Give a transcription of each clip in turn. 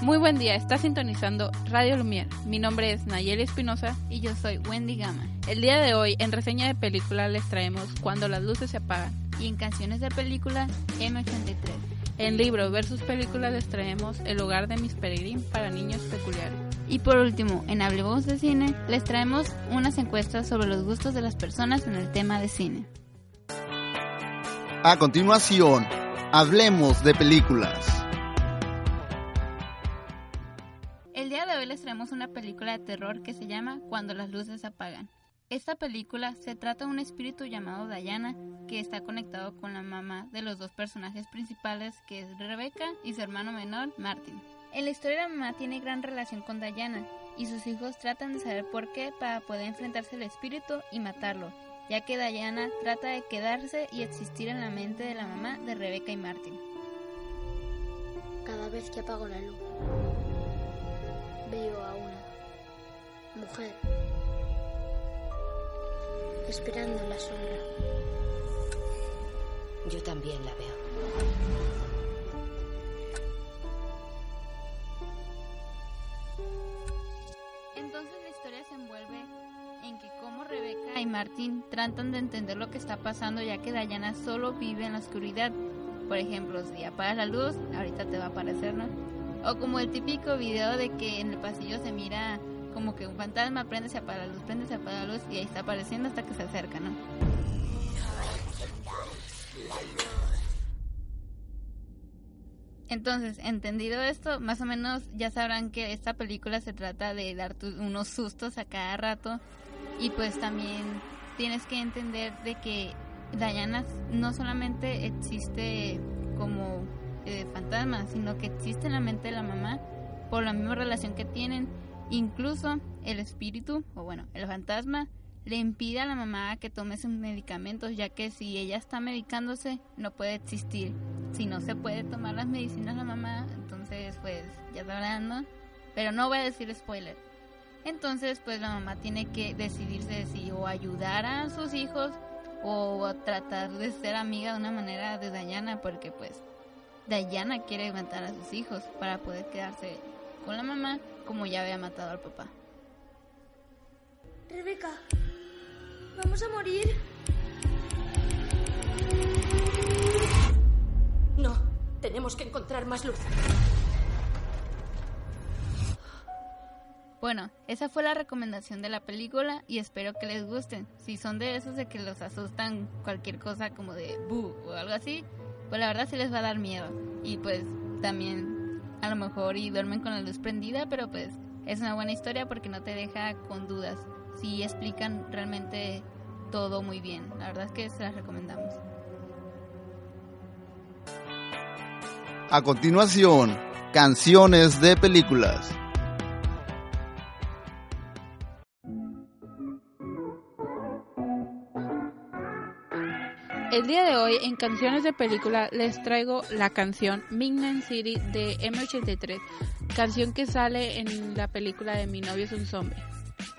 Muy buen día, está sintonizando Radio Lumière. Mi nombre es Nayeli Espinosa y yo soy Wendy Gama. El día de hoy, en reseña de película, les traemos Cuando las luces se apagan. Y en canciones de película, M83. En libros versus películas les traemos El hogar de Miss Peregrine para niños peculiares. Y por último, en Hablemos de Cine, les traemos unas encuestas sobre los gustos de las personas en el tema de cine. A continuación, hablemos de películas. Les traemos una película de terror que se llama Cuando las luces apagan. Esta película se trata de un espíritu llamado Diana que está conectado con la mamá de los dos personajes principales que es Rebecca y su hermano menor Martin. En la historia la mamá tiene gran relación con Diana y sus hijos tratan de saber por qué para poder enfrentarse al espíritu y matarlo, ya que Diana trata de quedarse y existir en la mente de la mamá de Rebecca y Martin. Cada vez que apago la luz, veo a una mujer esperando la sombra. Yo también la veo. Entonces la historia se envuelve en que como Rebeca y Martín tratan de entender lo que está pasando ya que Diana solo vive en la oscuridad. Por ejemplo, si apagas la luz, ahorita te va a aparecer, ¿no? O como el típico video de que en el pasillo se mira como que un fantasma prende, se apaga la luz, prende, se apaga la luz y ahí está apareciendo hasta que se acerca, ¿no? Entonces, entendido esto, más o menos ya sabrán que esta película se trata de dar unos sustos a cada rato y pues también tienes que entender de que Diana no solamente existe como eh, fantasma, sino que existe en la mente de la mamá por la misma relación que tienen. Incluso el espíritu, o bueno, el fantasma, le impide a la mamá que tome sus medicamentos, ya que si ella está medicándose, no puede existir. Si no se puede tomar las medicinas la mamá, entonces pues ya sabrán, ¿no? Pero no voy a decir spoiler. Entonces pues la mamá tiene que decidirse si o ayudar a sus hijos o tratar de ser amiga de una manera de Dayana, porque pues Dayana quiere matar a sus hijos para poder quedarse con la mamá como ya había matado al papá. Rebeca, vamos a morir. No, tenemos que encontrar más luz. Bueno, esa fue la recomendación de la película y espero que les gusten. Si son de esos de que los asustan cualquier cosa como de bu o algo así, pues la verdad sí les va a dar miedo. Y pues también a lo mejor y duermen con la luz prendida, pero pues es una buena historia porque no te deja con dudas. Si explican realmente todo muy bien. La verdad es que se las recomendamos. A continuación, canciones de películas. El día de hoy en Canciones de Película les traigo la canción Midnight City de M83, canción que sale en la película de Mi novio es un zombie.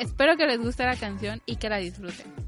Espero que les guste la canción y que la disfruten.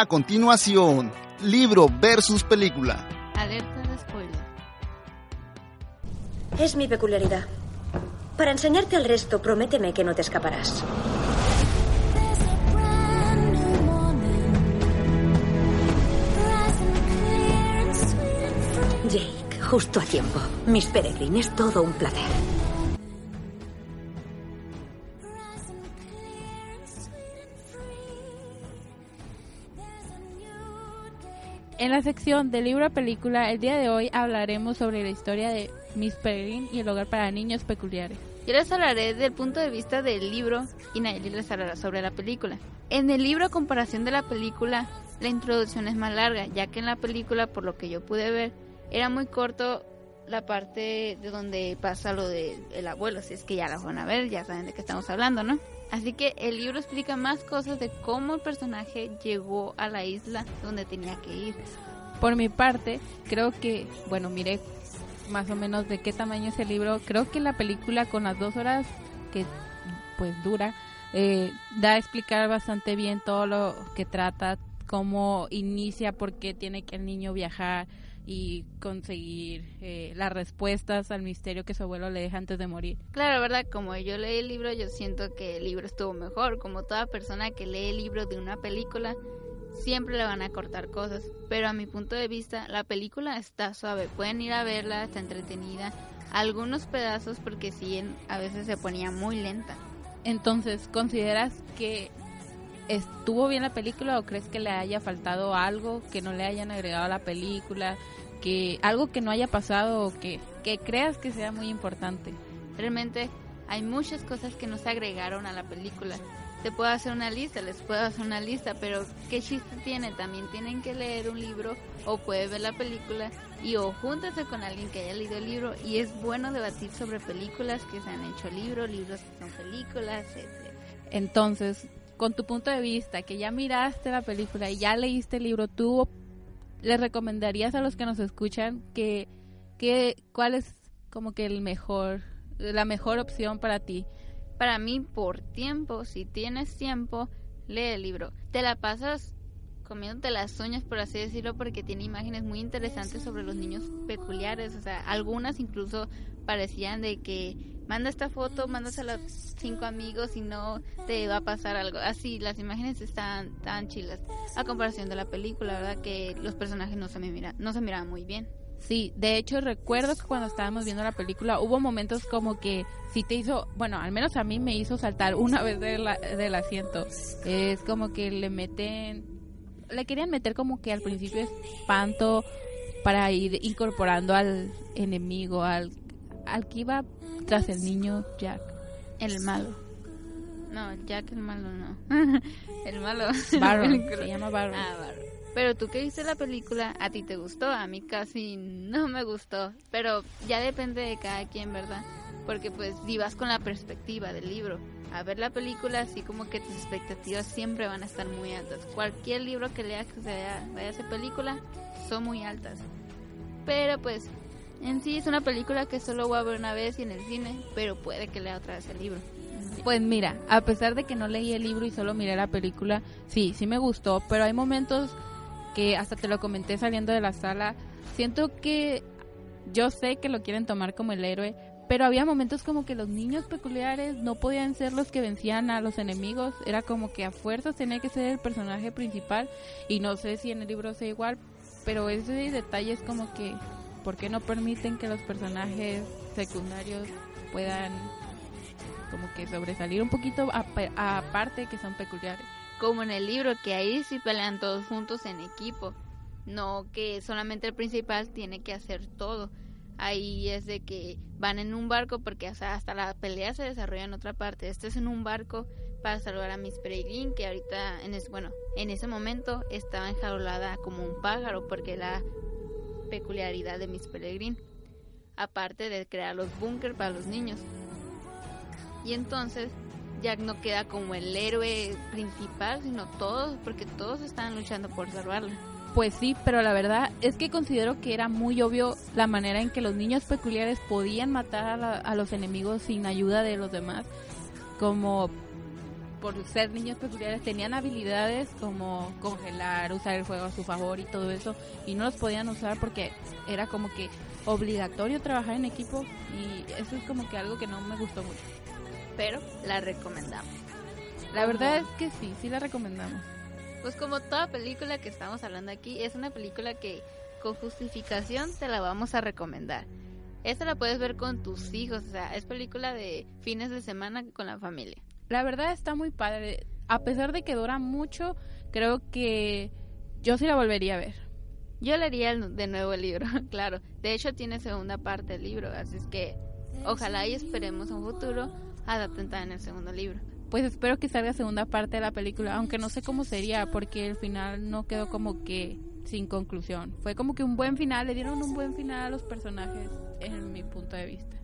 A continuación, libro versus película. Alerta de spoiler. Es mi peculiaridad. Para enseñarte al resto, prométeme que no te escaparás. Jake, justo a tiempo. Miss Peregrine es todo un placer. En la sección de libro a película, el día de hoy hablaremos sobre la historia de Miss Peregrine y el hogar para niños peculiares. Yo les hablaré del punto de vista del libro y Nayeli les hablará sobre la película. En el libro, a comparación de la película, la introducción es más larga, ya que en la película, por lo que yo pude ver, era muy corto la parte de donde pasa lo del abuelo. Si es que ya la van a ver, ya saben de qué estamos hablando, ¿no? Así que el libro explica más cosas de cómo el personaje llegó a la isla donde tenía que ir. Por mi parte, creo que, bueno, miré más o menos de qué tamaño es el libro. Creo que la película con las dos horas que pues dura, eh, da a explicar bastante bien todo lo que trata, cómo inicia, por qué tiene que el niño viajar y conseguir eh, las respuestas al misterio que su abuelo le deja antes de morir. Claro, ¿verdad? Como yo leí el libro, yo siento que el libro estuvo mejor. Como toda persona que lee el libro de una película, siempre le van a cortar cosas. Pero a mi punto de vista, la película está suave. Pueden ir a verla, está entretenida. Algunos pedazos, porque sí, a veces se ponía muy lenta. Entonces, ¿consideras que estuvo bien la película o crees que le haya faltado algo que no le hayan agregado a la película? que algo que no haya pasado o que, que creas que sea muy importante. Realmente hay muchas cosas que no se agregaron a la película. Te puedo hacer una lista, les puedo hacer una lista, pero ¿qué chiste tiene? También tienen que leer un libro o puede ver la película y o júntase con alguien que haya leído el libro y es bueno debatir sobre películas que se han hecho libros, libros que son películas, etc. Entonces, con tu punto de vista, que ya miraste la película y ya leíste el libro, ¿tú les recomendarías a los que nos escuchan que, que cuál es como que el mejor, la mejor opción para ti? Para mí, por tiempo, si tienes tiempo, lee el libro. Te la pasas comiéndote las uñas, por así decirlo, porque tiene imágenes muy interesantes sobre los niños peculiares. O sea, algunas incluso parecían de que manda esta foto, mandas a los cinco amigos y no te va a pasar algo. Así, las imágenes están tan chilas. A comparación de la película, verdad que los personajes no se, me mira, no se miraban muy bien. Sí, de hecho recuerdo que cuando estábamos viendo la película hubo momentos como que sí te hizo, bueno, al menos a mí me hizo saltar una vez del asiento. Es como que le meten, le querían meter como que al principio espanto para ir incorporando al enemigo, al, al que iba tras el niño Jack, el malo. No, Jack el malo no. el malo. Baron, se llama Baron. Ah, Baron. Pero tú que viste la película, ¿a ti te gustó? A mí casi no me gustó. Pero ya depende de cada quien, ¿verdad? Porque pues vivas con la perspectiva del libro. A ver la película, así como que tus expectativas siempre van a estar muy altas. Cualquier libro que leas que se vaya, vaya a ser película, son muy altas. Pero pues en sí es una película que solo voy a ver una vez y en el cine, pero puede que lea otra vez el libro. Pues mira, a pesar de que no leí el libro y solo miré la película, sí, sí me gustó, pero hay momentos que hasta te lo comenté saliendo de la sala, siento que yo sé que lo quieren tomar como el héroe, pero había momentos como que los niños peculiares no podían ser los que vencían a los enemigos, era como que a fuerzas tenía que ser el personaje principal y no sé si en el libro sea igual, pero ese detalle es como que ¿por qué no permiten que los personajes secundarios puedan como que sobresalir un poquito aparte que son peculiares? Como en el libro, que ahí sí pelean todos juntos en equipo, no que solamente el principal tiene que hacer todo. Ahí es de que van en un barco porque hasta la pelea se desarrolla en otra parte. Este es en un barco para salvar a Miss Peregrine que ahorita en ese, bueno, en ese momento estaba enjaulada como un pájaro porque la peculiaridad de Miss Peregrine, aparte de crear los búnker para los niños. Y entonces Jack no queda como el héroe principal, sino todos, porque todos están luchando por salvarla. Pues sí, pero la verdad es que considero que era muy obvio la manera en que los niños peculiares podían matar a, a los enemigos sin ayuda de los demás. Como por ser niños peculiares tenían habilidades como congelar, usar el fuego a su favor y todo eso y no los podían usar porque era como que obligatorio trabajar en equipo y eso es como que algo que no me gustó mucho. Pero la recomendamos. La verdad es que sí, sí la recomendamos. Pues como toda película que estamos hablando aquí, es una película que con justificación te la vamos a recomendar. Esta la puedes ver con tus hijos, o sea, es película de fines de semana con la familia. La verdad está muy padre. A pesar de que dura mucho, creo que yo sí la volvería a ver. Yo leería de nuevo el libro, claro. De hecho tiene segunda parte del libro, así es que ojalá y esperemos un futuro adapten también el segundo libro. Pues espero que salga segunda parte de la película, aunque no sé cómo sería, porque el final no quedó como que sin conclusión. Fue como que un buen final, le dieron un buen final a los personajes, en mi punto de vista.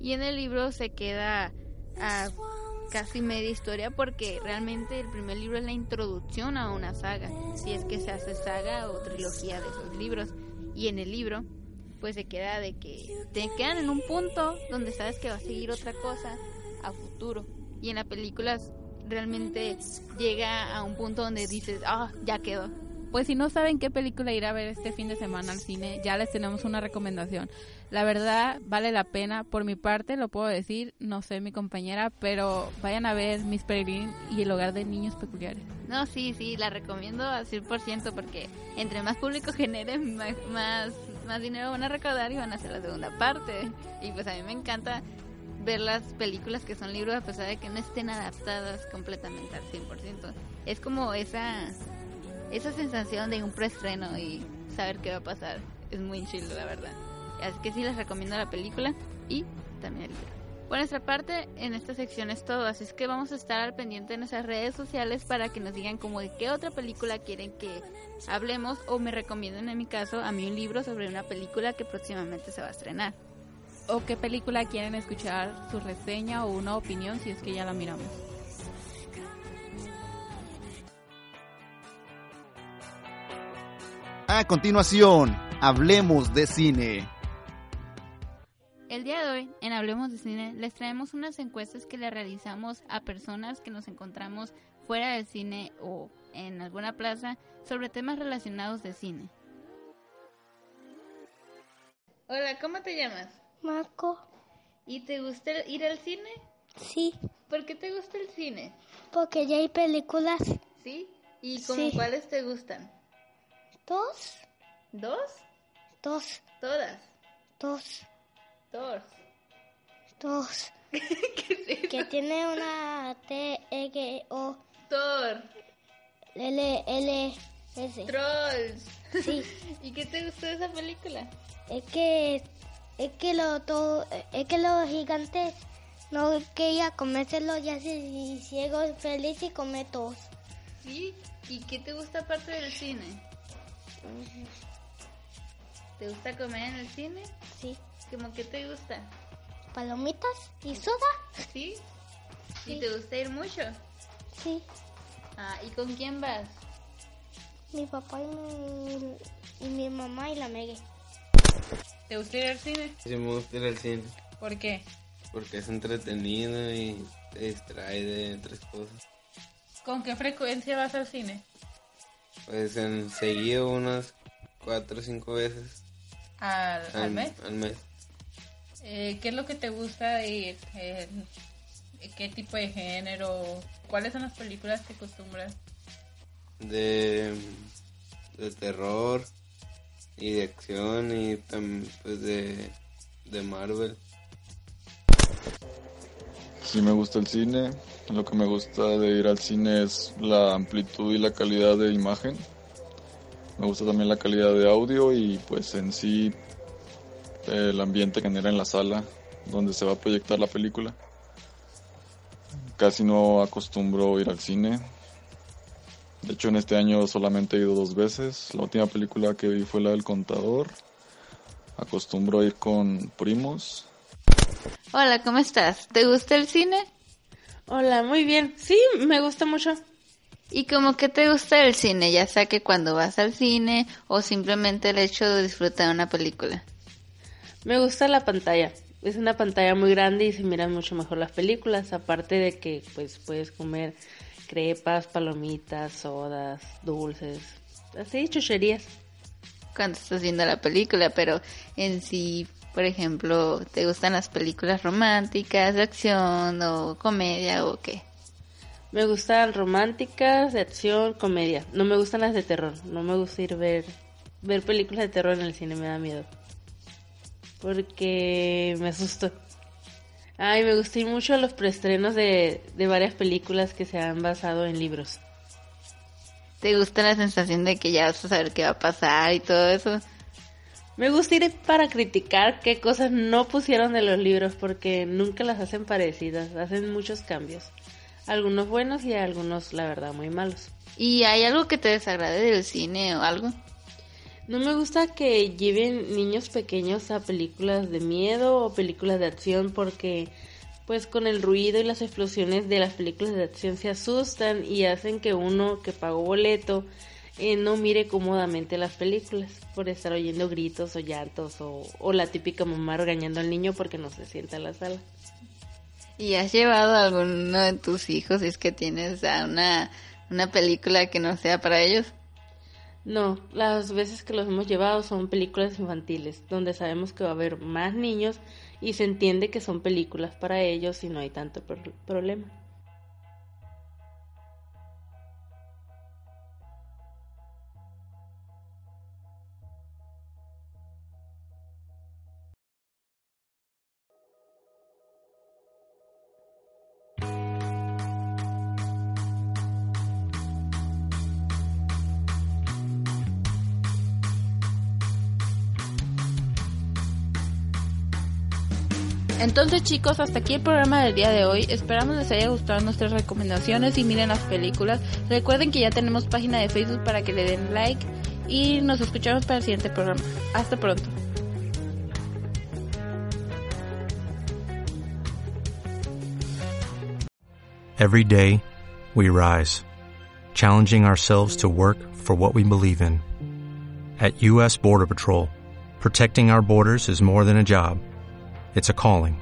Y en el libro se queda a casi media historia porque realmente el primer libro es la introducción a una saga, si es que se hace saga o trilogía de esos libros. Y en el libro pues se queda de que te quedan en un punto donde sabes que va a seguir otra cosa a futuro. Y en la película realmente llega a un punto donde dices, ah, ya quedó. Pues si no saben qué película ir a ver este fin de semana al cine, ya les tenemos una recomendación. La verdad, vale la pena. Por mi parte, lo puedo decir, no sé mi compañera, pero vayan a ver Miss Peregrine y el hogar de niños peculiares. No, sí, sí, la recomiendo al 100% porque entre más público generen, más, más, más dinero van a recaudar y van a hacer la segunda parte. Y pues a mí me encanta ver las películas que son libros a pesar de que no estén adaptadas completamente al 100%. Es como esa, esa sensación de un preestreno y saber qué va a pasar. Es muy chido, la verdad. Así que sí les recomiendo la película y también el libro. Por nuestra parte, en esta sección es todo, así es que vamos a estar al pendiente de nuestras redes sociales para que nos digan como de qué otra película quieren que hablemos o me recomienden en mi caso a mí un libro sobre una película que próximamente se va a estrenar. O qué película quieren escuchar su reseña o una opinión si es que ya la miramos. A continuación, hablemos de cine. El día de hoy, en Hablemos de Cine, les traemos unas encuestas que le realizamos a personas que nos encontramos fuera del cine o en alguna plaza sobre temas relacionados de cine. Hola, ¿cómo te llamas? Marco, ¿Y te gusta ir al cine? sí, ¿Por qué te gusta el cine? porque ya hay películas. ¿Sí? ¿Y como Sí. cuáles te gustan? Dos, ¿Dos? dos, Todas. dos, Dos. dos. Que tiene una T, E, G, O, Thor. L, L, S. Trolls. Sí, ¿Y qué te gustó de esa película? es que, es que lo, todo, es que los gigantes no quería comérselo ya se ciego feliz y come todos. ¿Sí? ¿Y qué te gusta aparte del cine? ¿Te gusta comer en el cine? Sí, ¿Cómo que te gusta? palomitas y soda. ¿Sí? ¿Y te gusta ir mucho? Sí, Ah, ¿y con quién vas? mi papá y mi, y mi mamá y la Megue. ¿Te gusta ir al cine? Sí me gusta ir al cine, ¿Por qué? porque es entretenido y te distrae de otras cosas. ¿Con qué frecuencia vas al cine? Pues en seguido unas cuatro o cinco veces ¿Al, al mes? al mes. Eh, ¿Qué es lo que te gusta ir? Eh, ¿Qué tipo de género? ¿Cuáles son las películas que acostumbras? De, de terror y de acción y también pues de, de Marvel. Sí me gusta el cine. Lo que me gusta de ir al cine es la amplitud y la calidad de imagen. Me gusta también la calidad de audio y pues en sí el ambiente que genera en la sala donde se va a proyectar la película. Casi no acostumbro ir al cine. De hecho en este año solamente he ido dos veces. La última película que vi fue la del contador. Acostumbro ir con primos Hola, ¿cómo estás? ¿Te gusta el cine? Hola, muy bien. Sí, me gusta mucho. ¿Y como que te gusta el cine? Ya sea que cuando vas al cine o simplemente el hecho de disfrutar una película. Me gusta la pantalla. es una pantalla muy grande y se miran mucho mejor las películas, aparte de que pues puedes comer crepas, palomitas, sodas, dulces, así chucherías. Cuando estás viendo la película, pero en sí, por ejemplo, ¿te gustan las películas románticas, de acción o comedia o qué? Me gustan románticas, de acción, comedia. No me gustan las de terror. No me gusta ir ver ver películas de terror en el cine me da miedo. Porque me asusto. Ay, me gusté mucho los preestrenos de, de varias películas que se han basado en libros. ¿Te gusta la sensación de que ya vas a saber qué va a pasar y todo eso? Me gusta ir para criticar qué cosas no pusieron de los libros porque nunca las hacen parecidas, hacen muchos cambios. Algunos buenos y algunos, la verdad, muy malos. ¿Y hay algo que te desagrade del cine o algo? No me gusta que lleven niños pequeños a películas de miedo o películas de acción porque pues con el ruido y las explosiones de las películas de acción se asustan y hacen que uno que pagó boleto eh, no mire cómodamente las películas por estar oyendo gritos o llantos o, la típica mamá regañando al niño porque no se sienta en la sala. ¿Y has llevado a alguno de tus hijos, si es que tienes a una, una película que no sea para ellos? No, las veces que los hemos llevado son películas infantiles, donde sabemos que va a haber más niños y se entiende que son películas para ellos y no hay tanto problema. Entonces chicos, hasta aquí el programa del día de hoy. Esperamos les haya gustado nuestras recomendaciones y miren las películas. Recuerden que ya tenemos página de Facebook para que le den like y nos escuchamos para el siguiente programa. Hasta pronto. Every day, we rise, challenging ourselves to work for what we believe in. At U.S. Border Patrol, protecting our borders is more than a job. It's a calling.